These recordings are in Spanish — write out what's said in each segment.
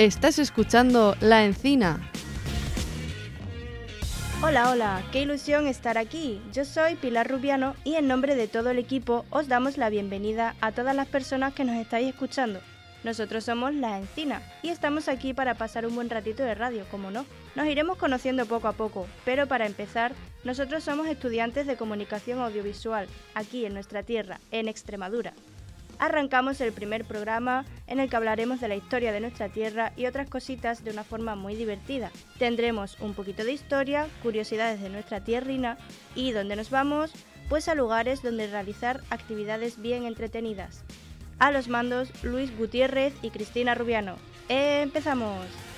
Estás escuchando La Encina. Hola, hola, qué ilusión estar aquí. Yo soy Pilar Rubiano y en nombre de todo el equipo os damos la bienvenida a todas las personas que nos estáis escuchando. Nosotros somos La Encina y estamos aquí para pasar un buen ratito de radio, como no. Nos iremos conociendo poco a poco, pero para empezar, nosotros somos estudiantes de comunicación audiovisual, aquí en nuestra tierra, en Extremadura. Arrancamos el primer programa en el que hablaremos de la historia de nuestra tierra y otras cositas de una forma muy divertida. Tendremos un poquito de historia, curiosidades de nuestra tierrina y ¿dónde nos vamos? Pues a lugares donde realizar actividades bien entretenidas. A los mandos, Luis Gutiérrez y Cristina Rubiano. ¡Empezamos!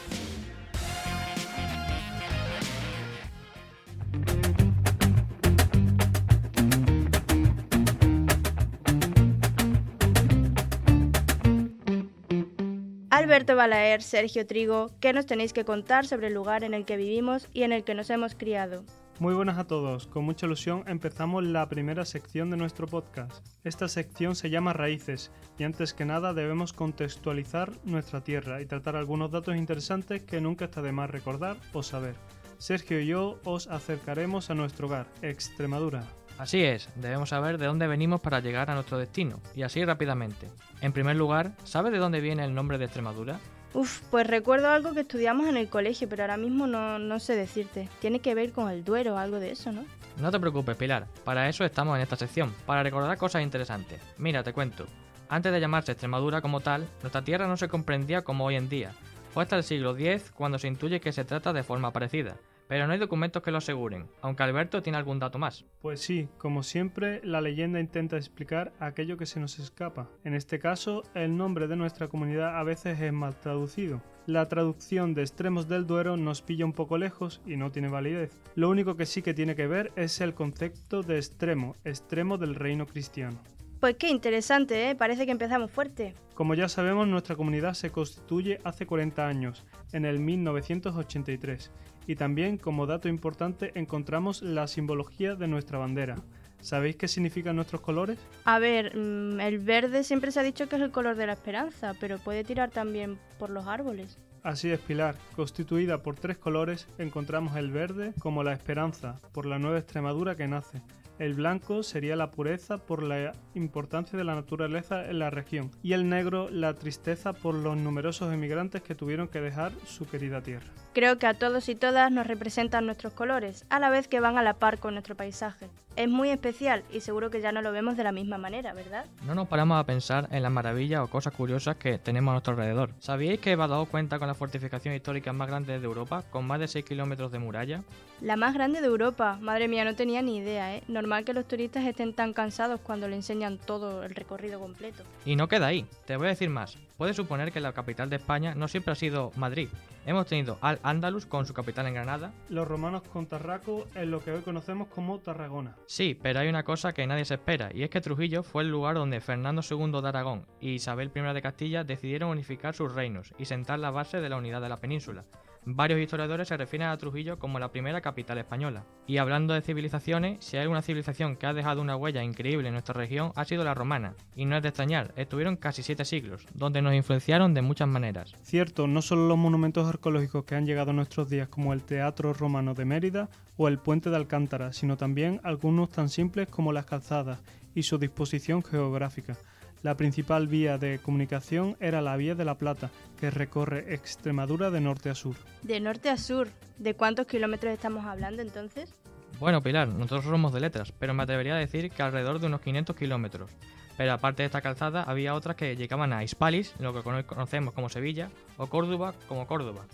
Alberto Balaer, Sergio Trigo, ¿qué nos tenéis que contar sobre el lugar en el que vivimos y en el que nos hemos criado? Muy buenas a todos, con mucha ilusión empezamos la primera sección de nuestro podcast. Esta sección se llama Raíces y antes que nada debemos contextualizar nuestra tierra y tratar algunos datos interesantes que nunca está de más recordar o saber. Sergio y yo os acercaremos a nuestro hogar, Extremadura. Así es, debemos saber de dónde venimos para llegar a nuestro destino, y así rápidamente. En primer lugar, ¿sabes de dónde viene el nombre de Extremadura? Uf, pues recuerdo algo que estudiamos en el colegio, pero ahora mismo no, no sé decirte. Tiene que ver con el Duero o algo de eso, ¿no? No te preocupes, Pilar, para eso estamos en esta sección, para recordar cosas interesantes. Mira, te cuento. Antes de llamarse Extremadura como tal, nuestra tierra no se comprendía como hoy en día. Fue hasta el siglo X cuando se intuye que se trata de forma parecida pero no hay documentos que lo aseguren, aunque Alberto tiene algún dato más. Pues sí, como siempre, la leyenda intenta explicar aquello que se nos escapa. En este caso, el nombre de nuestra comunidad a veces es mal traducido. La traducción de extremos del Duero nos pilla un poco lejos y no tiene validez. Lo único que sí que tiene que ver es el concepto de extremo, extremo del reino cristiano. Pues qué interesante, ¿eh? Parece que empezamos fuerte. Como ya sabemos, nuestra comunidad se constituye hace 40 años, en el 1983, y también como dato importante encontramos la simbología de nuestra bandera. ¿Sabéis qué significan nuestros colores? A ver, mm, el verde siempre se ha dicho que es el color de la esperanza, pero puede tirar también por los árboles. Así es, Pilar. Constituida por tres colores, encontramos el verde como la esperanza, por la nueva Extremadura que nace. El blanco sería la pureza por la importancia de la naturaleza en la región y el negro la tristeza por los numerosos emigrantes que tuvieron que dejar su querida tierra. Creo que a todos y todas nos representan nuestros colores, a la vez que van a la par con nuestro paisaje. Es muy especial y seguro que ya no lo vemos de la misma manera, ¿verdad? No nos paramos a pensar en las maravillas o cosas curiosas que tenemos a nuestro alrededor. ¿Sabíais que dado cuenta con la fortificación histórica más grande de Europa, con más de 6 kilómetros de muralla? La más grande de Europa, madre mía, no tenía ni idea, ¿eh? Normal que los turistas estén tan cansados cuando le enseñan todo el recorrido completo. Y no queda ahí, te voy a decir más. Puedes suponer que la capital de España no siempre ha sido Madrid. Hemos tenido Al Andalus con su capital en Granada. Los romanos con Tarraco en lo que hoy conocemos como Tarragona. Sí, pero hay una cosa que nadie se espera, y es que Trujillo fue el lugar donde Fernando II de Aragón y Isabel I de Castilla decidieron unificar sus reinos y sentar la base de la unidad de la península. Varios historiadores se refieren a Trujillo como la primera capital española. Y hablando de civilizaciones, si hay una civilización que ha dejado una huella increíble en nuestra región ha sido la romana. Y no es de extrañar, estuvieron casi siete siglos, donde nos influenciaron de muchas maneras. Cierto, no solo los monumentos arqueológicos que han llegado a nuestros días como el Teatro Romano de Mérida o el Puente de Alcántara, sino también algunos tan simples como las calzadas y su disposición geográfica. La principal vía de comunicación era la Vía de la Plata, que recorre Extremadura de norte a sur. De norte a sur, ¿de cuántos kilómetros estamos hablando entonces? Bueno, Pilar, nosotros somos de letras, pero me atrevería a decir que alrededor de unos 500 kilómetros. Pero aparte de esta calzada, había otras que llegaban a Hispalis, lo que conocemos como Sevilla, o Córdoba como Córdoba.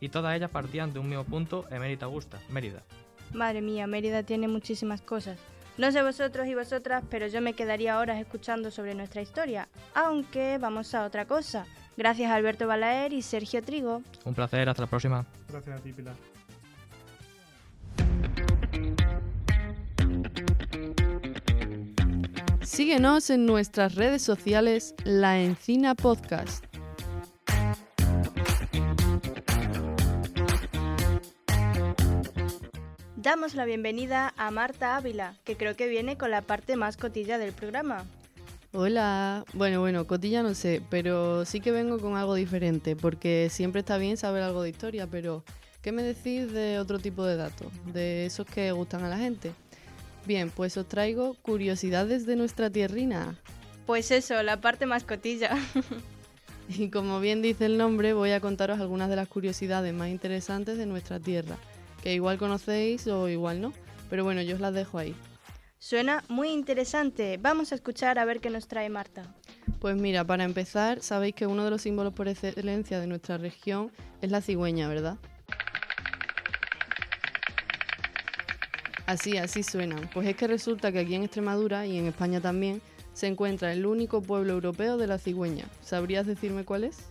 Y todas ellas partían de un mismo punto, Emérita Augusta, Mérida. Madre mía, Mérida tiene muchísimas cosas. No sé vosotros y vosotras, pero yo me quedaría horas escuchando sobre nuestra historia. Aunque vamos a otra cosa. Gracias a Alberto Balaer y Sergio Trigo. Un placer, hasta la próxima. Gracias a ti, Pilar. Síguenos en nuestras redes sociales La Encina Podcast. Damos la bienvenida a Marta Ávila, que creo que viene con la parte más cotilla del programa. Hola. Bueno, bueno, cotilla no sé, pero sí que vengo con algo diferente, porque siempre está bien saber algo de historia, pero ¿qué me decís de otro tipo de datos? De esos que gustan a la gente. Bien, pues os traigo curiosidades de nuestra tierrina. Pues eso, la parte más cotilla. Y como bien dice el nombre, voy a contaros algunas de las curiosidades más interesantes de nuestra tierra, que igual conocéis o igual no, pero bueno, yo os las dejo ahí. Suena muy interesante. Vamos a escuchar a ver qué nos trae Marta. Pues mira, para empezar, sabéis que uno de los símbolos por excelencia de nuestra región es la cigüeña, ¿verdad? Así, así suenan. Pues es que resulta que aquí en Extremadura y en España también se encuentra el único pueblo europeo de la cigüeña. ¿Sabrías decirme cuál es?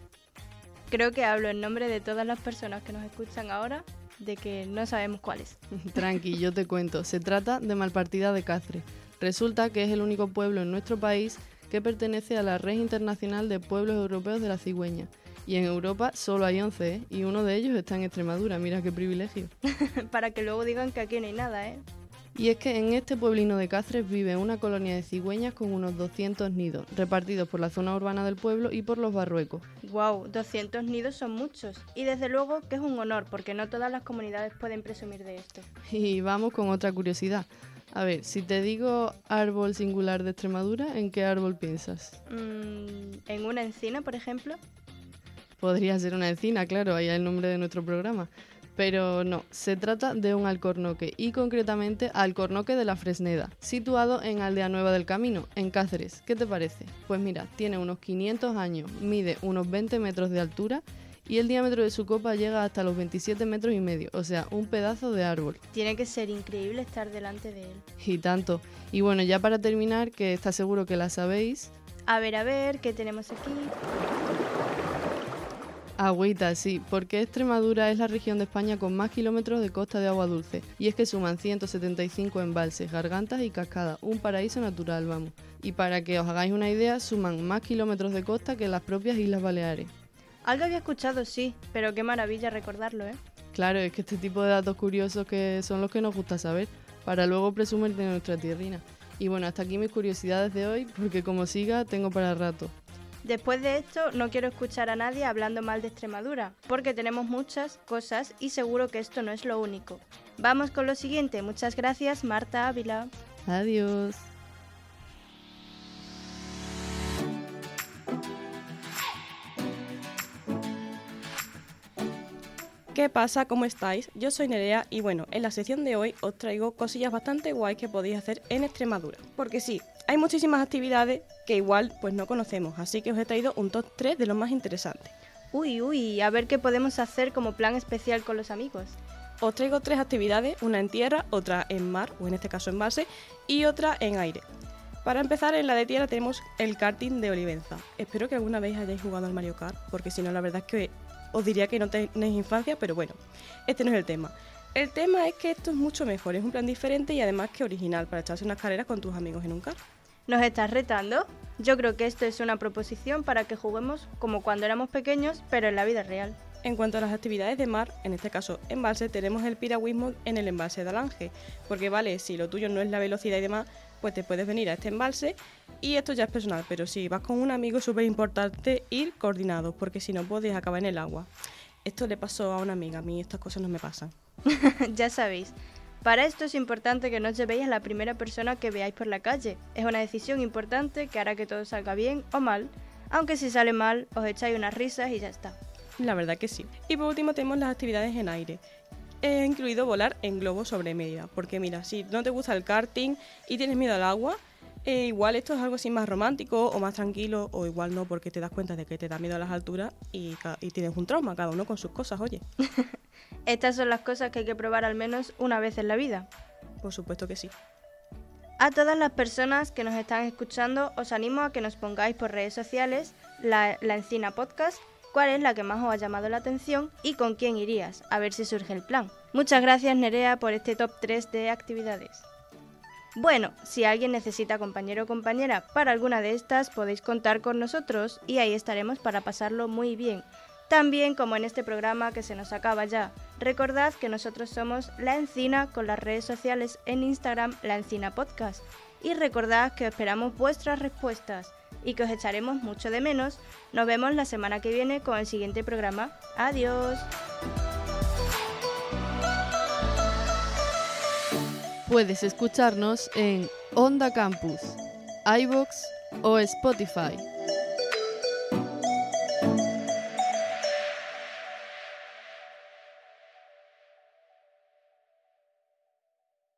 Creo que hablo en nombre de todas las personas que nos escuchan ahora de que no sabemos cuál es. Tranqui, yo te cuento. Se trata de Malpartida de Cáceres. Resulta que es el único pueblo en nuestro país que pertenece a la Red Internacional de Pueblos Europeos de la Cigüeña. Y en Europa solo hay 11, ¿eh? Y uno de ellos está en Extremadura. Mira qué privilegio. Para que luego digan que aquí no hay nada, ¿eh? Y es que en este pueblino de Cáceres vive una colonia de cigüeñas con unos 200 nidos, repartidos por la zona urbana del pueblo y por los barruecos. ¡Wow! 200 nidos son muchos. Y desde luego que es un honor, porque no todas las comunidades pueden presumir de esto. Y vamos con otra curiosidad. A ver, si te digo árbol singular de Extremadura, ¿en qué árbol piensas? Mm, ¿En una encina, por ejemplo? Podría ser una encina, claro, ahí es el nombre de nuestro programa. Pero no, se trata de un alcornoque y concretamente alcornoque de la Fresneda, situado en Aldea Nueva del Camino, en Cáceres. ¿Qué te parece? Pues mira, tiene unos 500 años, mide unos 20 metros de altura y el diámetro de su copa llega hasta los 27 metros y medio, o sea, un pedazo de árbol. Tiene que ser increíble estar delante de él. Y tanto. Y bueno, ya para terminar, que está seguro que la sabéis. A ver, a ver, ¿qué tenemos aquí? Agüita, sí, porque Extremadura es la región de España con más kilómetros de costa de agua dulce, y es que suman 175 embalses, gargantas y cascadas, un paraíso natural, vamos. Y para que os hagáis una idea, suman más kilómetros de costa que las propias Islas Baleares. Algo había escuchado, sí, pero qué maravilla recordarlo, ¿eh? Claro, es que este tipo de datos curiosos que son los que nos gusta saber, para luego presumir de nuestra tierrina. Y bueno, hasta aquí mis curiosidades de hoy, porque como siga, tengo para rato. Después de esto, no quiero escuchar a nadie hablando mal de Extremadura, porque tenemos muchas cosas y seguro que esto no es lo único. Vamos con lo siguiente. Muchas gracias, Marta Ávila. Adiós. ¿Qué pasa? ¿Cómo estáis? Yo soy Nerea y bueno, en la sección de hoy os traigo cosillas bastante guays que podéis hacer en Extremadura. Porque sí, hay muchísimas actividades que igual pues no conocemos, así que os he traído un top 3 de los más interesantes. Uy, uy, a ver qué podemos hacer como plan especial con los amigos. Os traigo tres actividades, una en tierra, otra en mar, o en este caso en base, y otra en aire. Para empezar, en la de tierra tenemos el karting de Olivenza. Espero que alguna vez hayáis jugado al Mario Kart, porque si no, la verdad es que os diría que no tenéis infancia, pero bueno, este no es el tema. El tema es que esto es mucho mejor, es un plan diferente y además que original para echarse unas carreras con tus amigos en un car. ¿Nos estás retando? Yo creo que esto es una proposición para que juguemos como cuando éramos pequeños, pero en la vida real. En cuanto a las actividades de mar, en este caso embalse, tenemos el piragüismo en el embalse de Alange, porque vale, si lo tuyo no es la velocidad y demás, pues te puedes venir a este embalse y esto ya es personal, pero si vas con un amigo es súper importante ir coordinados, porque si no puedes acabar en el agua. Esto le pasó a una amiga, a mí estas cosas no me pasan. ya sabéis. Para esto es importante que no llevéis a la primera persona que veáis por la calle. Es una decisión importante que hará que todo salga bien o mal, aunque si sale mal os echáis unas risas y ya está. La verdad que sí. Y por último tenemos las actividades en aire. He incluido volar en globo sobre media, porque mira, si no te gusta el karting y tienes miedo al agua, eh, igual esto es algo así más romántico o más tranquilo, o igual no, porque te das cuenta de que te da miedo a las alturas y, y tienes un trauma, cada uno con sus cosas, oye. Estas son las cosas que hay que probar al menos una vez en la vida. Por supuesto que sí. A todas las personas que nos están escuchando, os animo a que nos pongáis por redes sociales la, la Encina Podcast cuál es la que más os ha llamado la atención y con quién irías, a ver si surge el plan. Muchas gracias Nerea por este top 3 de actividades. Bueno, si alguien necesita compañero o compañera para alguna de estas, podéis contar con nosotros y ahí estaremos para pasarlo muy bien. También como en este programa que se nos acaba ya. Recordad que nosotros somos La Encina con las redes sociales en Instagram La Encina Podcast y recordad que esperamos vuestras respuestas y que os echaremos mucho de menos. Nos vemos la semana que viene con el siguiente programa. Adiós. Puedes escucharnos en Onda Campus, iBox o Spotify.